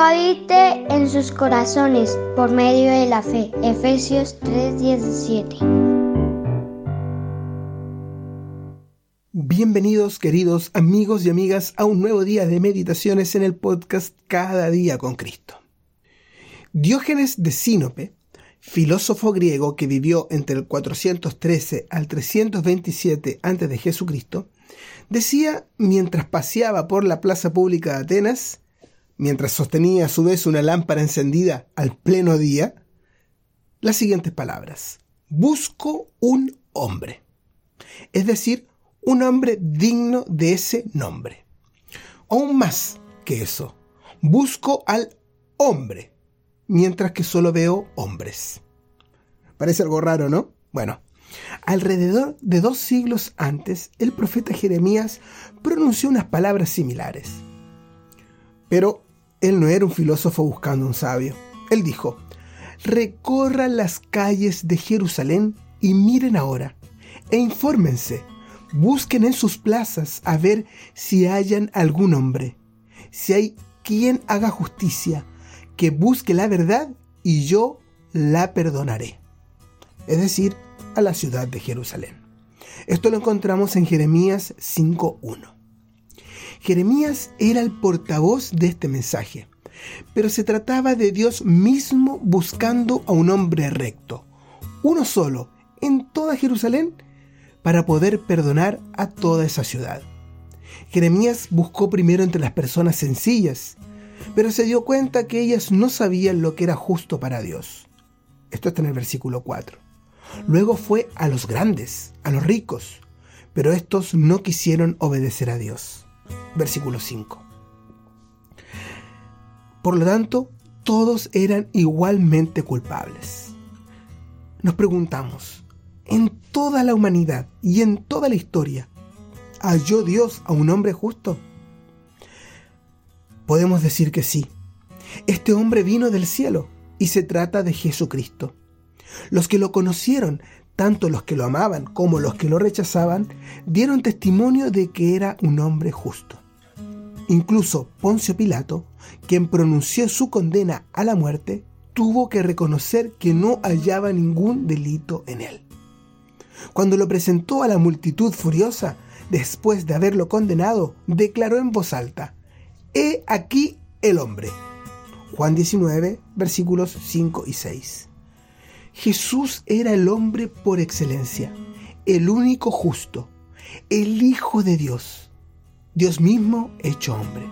habite en sus corazones por medio de la fe. Efesios 3:17. Bienvenidos queridos amigos y amigas a un nuevo día de meditaciones en el podcast Cada día con Cristo. Diógenes de Sinope, filósofo griego que vivió entre el 413 al 327 a.C., decía mientras paseaba por la plaza pública de Atenas, mientras sostenía a su vez una lámpara encendida al pleno día, las siguientes palabras. Busco un hombre. Es decir, un hombre digno de ese nombre. Aún más que eso, busco al hombre, mientras que solo veo hombres. Parece algo raro, ¿no? Bueno, alrededor de dos siglos antes, el profeta Jeremías pronunció unas palabras similares. Pero él no era un filósofo buscando un sabio. Él dijo, recorran las calles de Jerusalén y miren ahora, e infórmense Busquen en sus plazas a ver si hayan algún hombre, si hay quien haga justicia, que busque la verdad y yo la perdonaré. Es decir, a la ciudad de Jerusalén. Esto lo encontramos en Jeremías 5.1. Jeremías era el portavoz de este mensaje, pero se trataba de Dios mismo buscando a un hombre recto, uno solo, en toda Jerusalén, para poder perdonar a toda esa ciudad. Jeremías buscó primero entre las personas sencillas, pero se dio cuenta que ellas no sabían lo que era justo para Dios. Esto está en el versículo 4. Luego fue a los grandes, a los ricos, pero estos no quisieron obedecer a Dios. Versículo 5. Por lo tanto, todos eran igualmente culpables. Nos preguntamos, en toda la humanidad y en toda la historia, ¿halló Dios a un hombre justo? Podemos decir que sí. Este hombre vino del cielo y se trata de Jesucristo. Los que lo conocieron, tanto los que lo amaban como los que lo rechazaban, dieron testimonio de que era un hombre justo. Incluso Poncio Pilato, quien pronunció su condena a la muerte, tuvo que reconocer que no hallaba ningún delito en él. Cuando lo presentó a la multitud furiosa, después de haberlo condenado, declaró en voz alta, He aquí el hombre. Juan 19, versículos 5 y 6. Jesús era el hombre por excelencia, el único justo, el Hijo de Dios, Dios mismo hecho hombre.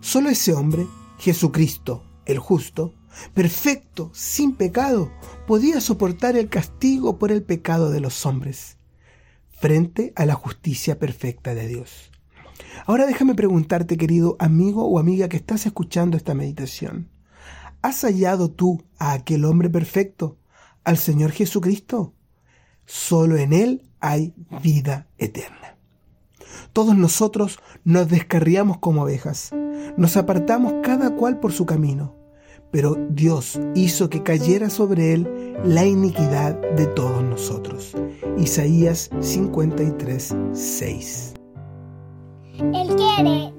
Solo ese hombre, Jesucristo, el justo, perfecto, sin pecado, podía soportar el castigo por el pecado de los hombres, frente a la justicia perfecta de Dios. Ahora déjame preguntarte, querido amigo o amiga que estás escuchando esta meditación, ¿has hallado tú a aquel hombre perfecto, al Señor Jesucristo? Solo en Él hay vida eterna. Todos nosotros nos descarriamos como ovejas, nos apartamos cada cual por su camino pero Dios hizo que cayera sobre él la iniquidad de todos nosotros. Isaías 53, 6. El que